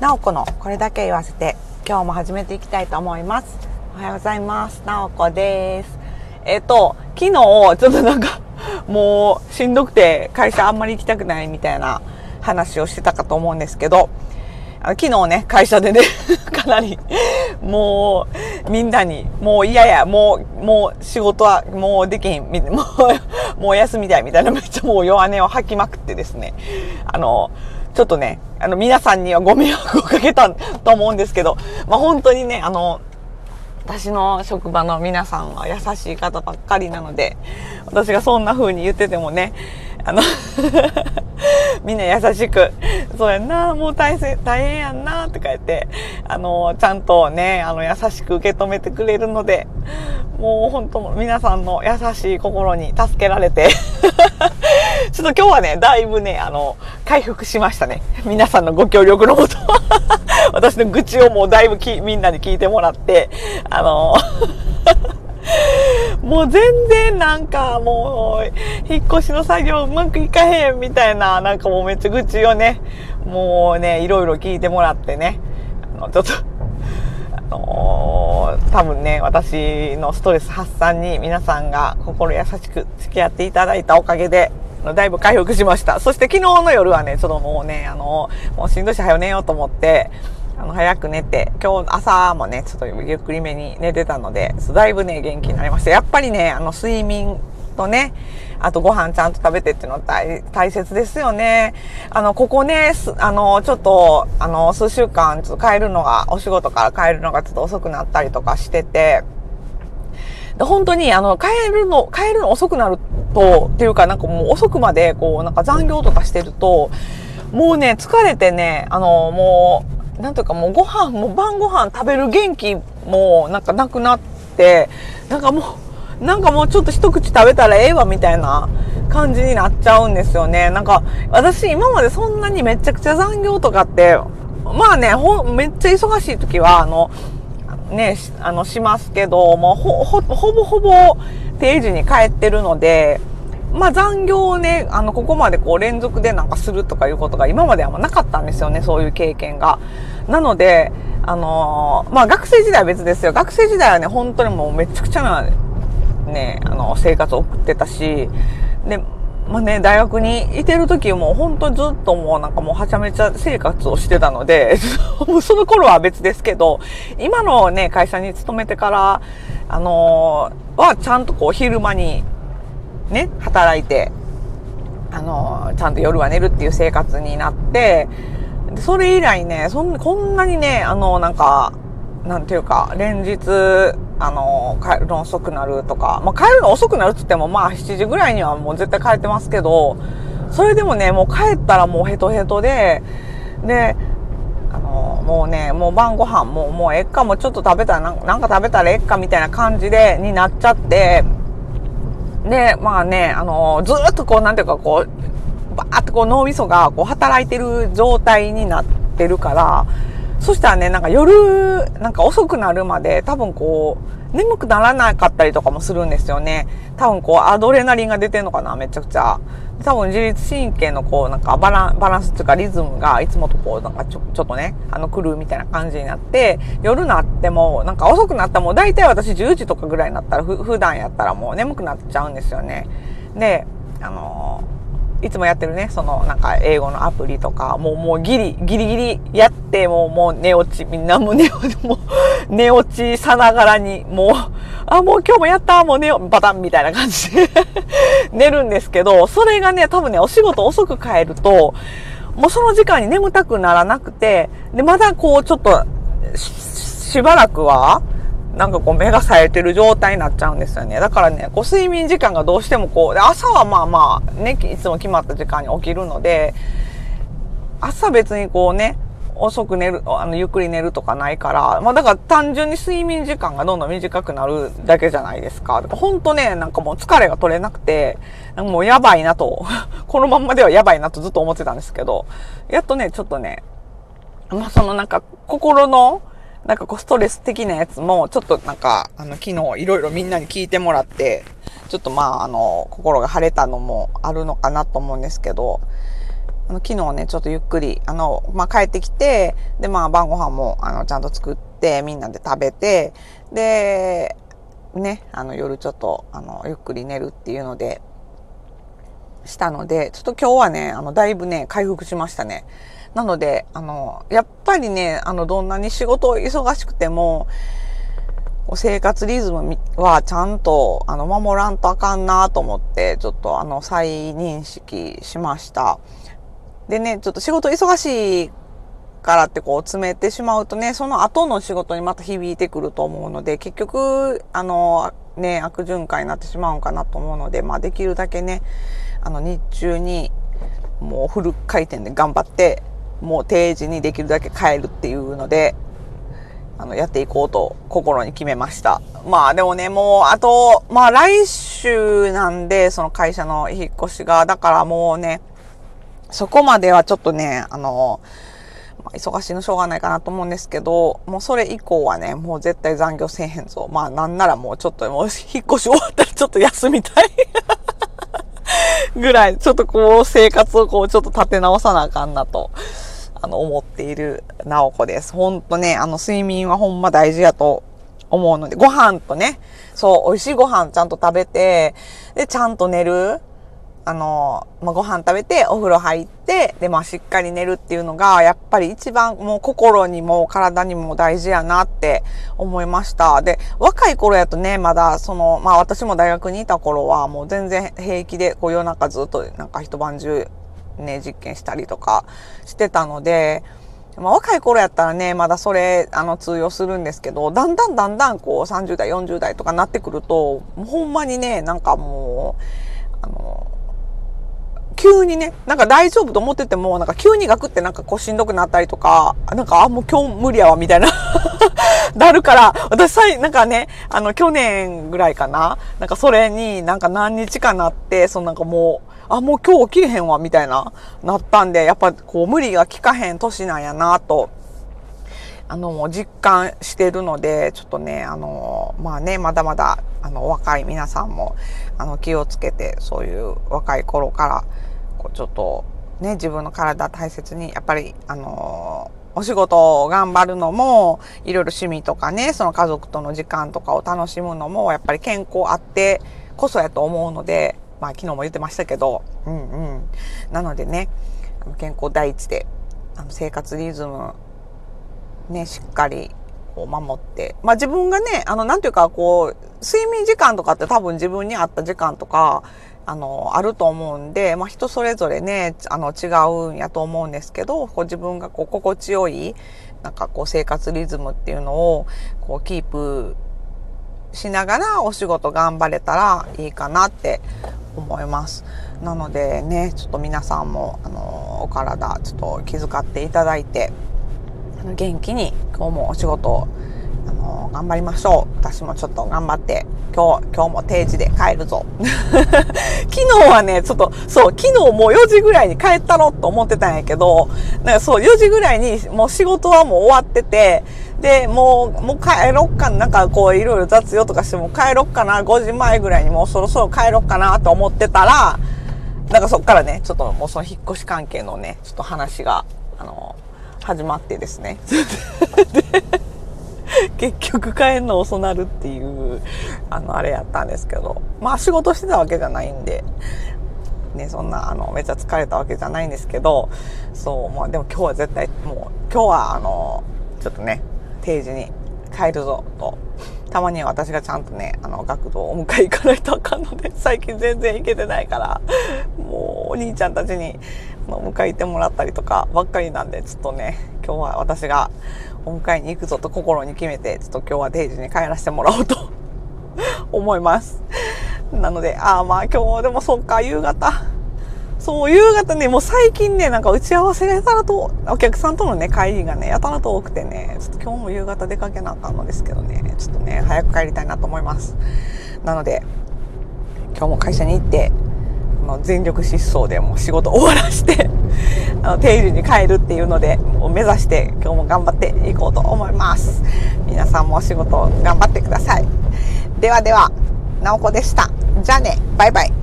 なおこのこれだけ言わせて今日も始めていきたいと思います。おはようございます。なおこです。えっ、と昨日ちょっとなんか もうしんどくて会社あんまり行きたくないみたいな話をしてたかと思うんですけど昨日ね会社でね かなりもうみんなにもう嫌やもうもう仕事はもうできへん もうもう休みたいみたいなめっちゃもう弱音を吐きまくってですね。あのちょっとね、あの、皆さんにはご迷惑をかけたと思うんですけど、まあ、本当にね、あの、私の職場の皆さんは優しい方ばっかりなので、私がそんな風に言っててもね、あの みんな優しく、そうやんな、もう大変、大変やんな、とか言って、あの、ちゃんとね、あの、優しく受け止めてくれるので、もう本当皆さんの優しい心に助けられて ちょっと今日はね、だいぶね、あの、回復しましたね。皆さんのご協力のもと 私の愚痴をもうだいぶきみんなに聞いてもらって、あの もう全然なんかもう、引っ越しの作業うまくいかへんみたいな、なんかもうめっちゃ愚痴をね、もうね、いろいろ聞いてもらってね、あの、ちょっと、あの、多分ね、私のストレス発散に皆さんが心優しく付き合っていただいたおかげで、だいぶ回復しました。そして昨日の夜はね、ちょっともうね、あの、もうしんどいし早寝ようと思って、あの、早く寝て、今日朝もね、ちょっとゆっくりめに寝てたので、だいぶね、元気になりました。やっぱりね、あの、睡眠とね、あとご飯ちゃんと食べてっていうのは大大切ですよね。あの、ここね、あの、ちょっと、あの、数週間、ちょっと帰るのが、お仕事から帰るのがちょっと遅くなったりとかしてて、で本当に、あの、帰るの、帰るの遅くなると、っていうか、なんかもう遅くまで、こう、なんか残業とかしてると、もうね、疲れてね、あの、もう、なんとかもうご飯もう晩ご飯食べる元気もなんかなくなってなんかもうなんかもうちょっと一口食べたらええわみたいな感じになっちゃうんですよね。なんか私今までそんなにめちゃくちゃ残業とかってまあねほめっちゃ忙しい時はあのねあのしますけどもうほほほぼほぼ定時に帰ってるのでまあ残業をね、あの、ここまでこう連続でなんかするとかいうことが今まではなかったんですよね、そういう経験が。なので、あのー、まあ学生時代は別ですよ。学生時代はね、本当にもうめちゃくちゃな、ね、あの、生活を送ってたし、で、まあね、大学にいてる時も本当ずっともうなんかもうはちゃめちゃ生活をしてたので、その頃は別ですけど、今のね、会社に勤めてから、あのー、はちゃんとこう昼間にね、働いて、あの、ちゃんと夜は寝るっていう生活になって、それ以来ね、そんこんなにね、あの、なんか、なんていうか、連日、あの、帰るの遅くなるとか、まあ、帰るの遅くなるって言っても、まあ、7時ぐらいにはもう絶対帰ってますけど、それでもね、もう帰ったらもうヘトヘトで、で、あの、もうね、もう晩ご飯も、もうえっかもちょっと食べたらなんか食べたらえっかみたいな感じで、になっちゃって、で、まあね、あの、ずっとこう、なんていうかこう、バーってこう脳みそがこう働いてる状態になってるから、そしたらね、なんか夜、なんか遅くなるまで多分こう、眠くならなかったりとかもするんですよね。多分こう、アドレナリンが出てんのかな、めちゃくちゃ。多分自律神経のこう、なんかバランバランスっていうかリズムがいつもとこう、なんかちょちょっとね、あの、来るみたいな感じになって、夜なっても、なんか遅くなったも大体私10時とかぐらいになったら、ふ普段やったらもう眠くなっちゃうんですよね。で、あのーいつもやってるね、そのなんか英語のアプリとか、もうもうギリ、ギリギリやって、もうもう寝落ち、みんなも寝落ち、もう寝落ちさながらに、もう、あ、もう今日もやった、もう寝よ、バタンみたいな感じで 寝るんですけど、それがね、多分ね、お仕事遅く帰ると、もうその時間に眠たくならなくて、で、まだこうちょっと、しばらくは、なんかこう目が冴えてる状態になっちゃうんですよね。だからね、こう睡眠時間がどうしてもこう、で朝はまあまあね、いつも決まった時間に起きるので、朝別にこうね、遅く寝る、あの、ゆっくり寝るとかないから、まあだから単純に睡眠時間がどんどん短くなるだけじゃないですか。ほんとね、なんかもう疲れが取れなくて、もうやばいなと、このまんまではやばいなとずっと思ってたんですけど、やっとね、ちょっとね、まあそのなんか心のなんかこうストレス的なやつも、ちょっとなんか、あの、昨日いろいろみんなに聞いてもらって、ちょっとまあ、あの、心が晴れたのもあるのかなと思うんですけど、あの、昨日ね、ちょっとゆっくり、あの、まあ、帰ってきて、で、まあ、晩ご飯も、あの、ちゃんと作って、みんなで食べて、で、ね、あの、夜ちょっと、あの、ゆっくり寝るっていうので、したので、ちょっと今日はね、あの、だいぶね、回復しましたね。なので、あの、やっぱりね、あの、どんなに仕事忙しくても、生活リズムはちゃんと、あの、守らんとあかんなと思って、ちょっとあの、再認識しました。でね、ちょっと仕事忙しいからってこう詰めてしまうとね、その後の仕事にまた響いてくると思うので、結局、あの、ね、悪循環になってしまうんかなと思うので、まあできるだけね、あの日中にもうフル回転で頑張って、もう定時にできるだけ帰るっていうので、あの、やっていこうと心に決めました。まあでもね、もうあと、まあ来週なんで、その会社の引っ越しが、だからもうね、そこまではちょっとね、あの、まあ、忙しいのしょうがないかなと思うんですけど、もうそれ以降はね、もう絶対残業せえへんぞ。まあなんならもうちょっともう引っ越し終わったらちょっと休みたいぐらい、ちょっとこう生活をこうちょっと立て直さなあかんなと、あの思っているなおこです。ほんとね、あの睡眠はほんま大事やと思うので、ご飯とね、そう、美味しいご飯ちゃんと食べて、で、ちゃんと寝る。あの、まあ、ご飯食べて、お風呂入って、で、まあ、しっかり寝るっていうのが、やっぱり一番もう心にも体にも大事やなって思いました。で、若い頃やとね、まだ、その、まあ、私も大学にいた頃は、もう全然平気で、こう夜中ずっとなんか一晩中ね、実験したりとかしてたので、まあ、若い頃やったらね、まだそれ、あの、通用するんですけど、だんだんだんだんこう、30代、40代とかなってくると、ほんまにね、なんかもう、あの、急にね、なんか大丈夫と思ってても、なんか急にガクってなんかこうしんどくなったりとか、なんか、あ、もう今日無理やわ、みたいな なるから、私さ、なんかね、あの、去年ぐらいかな、なんかそれになんか何日かなって、そのなんかもう、あ、もう今日起きれへんわ、みたいな、なったんで、やっぱこう無理が効かへん年なんやな、と、あの、実感してるので、ちょっとね、あの、まあね、まだまだ、あの、若い皆さんも、あの、気をつけて、そういう若い頃から、こうちょっとね自分の体大切にやっぱりあのお仕事を頑張るのもいろいろ趣味とかねその家族との時間とかを楽しむのもやっぱり健康あってこそやと思うのでまあ昨日も言ってましたけどうんうんなのでね健康第一であの生活リズムねしっかりこう守って。まあ自分がね、あの、なんていうか、こう、睡眠時間とかって多分自分に合った時間とか、あの、あると思うんで、まあ人それぞれね、あの、違うんやと思うんですけど、こう自分がこう、心地よい、なんかこう、生活リズムっていうのを、こう、キープしながらお仕事頑張れたらいいかなって思います。なのでね、ちょっと皆さんも、あの、お体、ちょっと気遣っていただいて、元気に今日もお仕事あの頑張りましょう。私もちょっと頑張って今日今日も定時で帰るぞ。昨日はねちょっとそう昨日もう4時ぐらいに帰ったろと思ってたんやけどなんかそう4時ぐらいにもう仕事はもう終わっててでもうもう帰ろっかなんかこういろいろ雑用とかしても帰ろっかな5時前ぐらいにもうそろそろ帰ろっかなと思ってたらなんかそっからねちょっともうその引っ越し関係のねちょっと話があの始まってですね。結局帰るの遅なるっていうあのあれやったんですけど。まあ仕事してたわけじゃないんで。ねそんなあのめっちゃ疲れたわけじゃないんですけど。そうまあでも今日は絶対もう今日はあのちょっとね定時に帰るぞと。たまには私がちゃんとね、あの、学童をお迎え行かないとあかんので、最近全然行けてないから、もうお兄ちゃんたちに迎え行ってもらったりとかばっかりなんで、ちょっとね、今日は私がお迎えに行くぞと心に決めて、ちょっと今日は定時に帰らせてもらおうと 思います。なので、ああまあ今日でもそっか、夕方。そう、夕方ね、もう最近ね、なんか打ち合わせがやたらと、お客さんとのね、会議がね、やたらと多くてね、ちょっと今日も夕方出かけなあかんのですけどね、ちょっとね、早く帰りたいなと思います。なので、今日も会社に行って、の全力疾走でもう仕事終わらして あの定時に帰るっていうのでう目指して今日も頑張っていこうと思います。皆さんもお仕事頑張ってください。ではではなおこでした。じゃあね。バイバイ。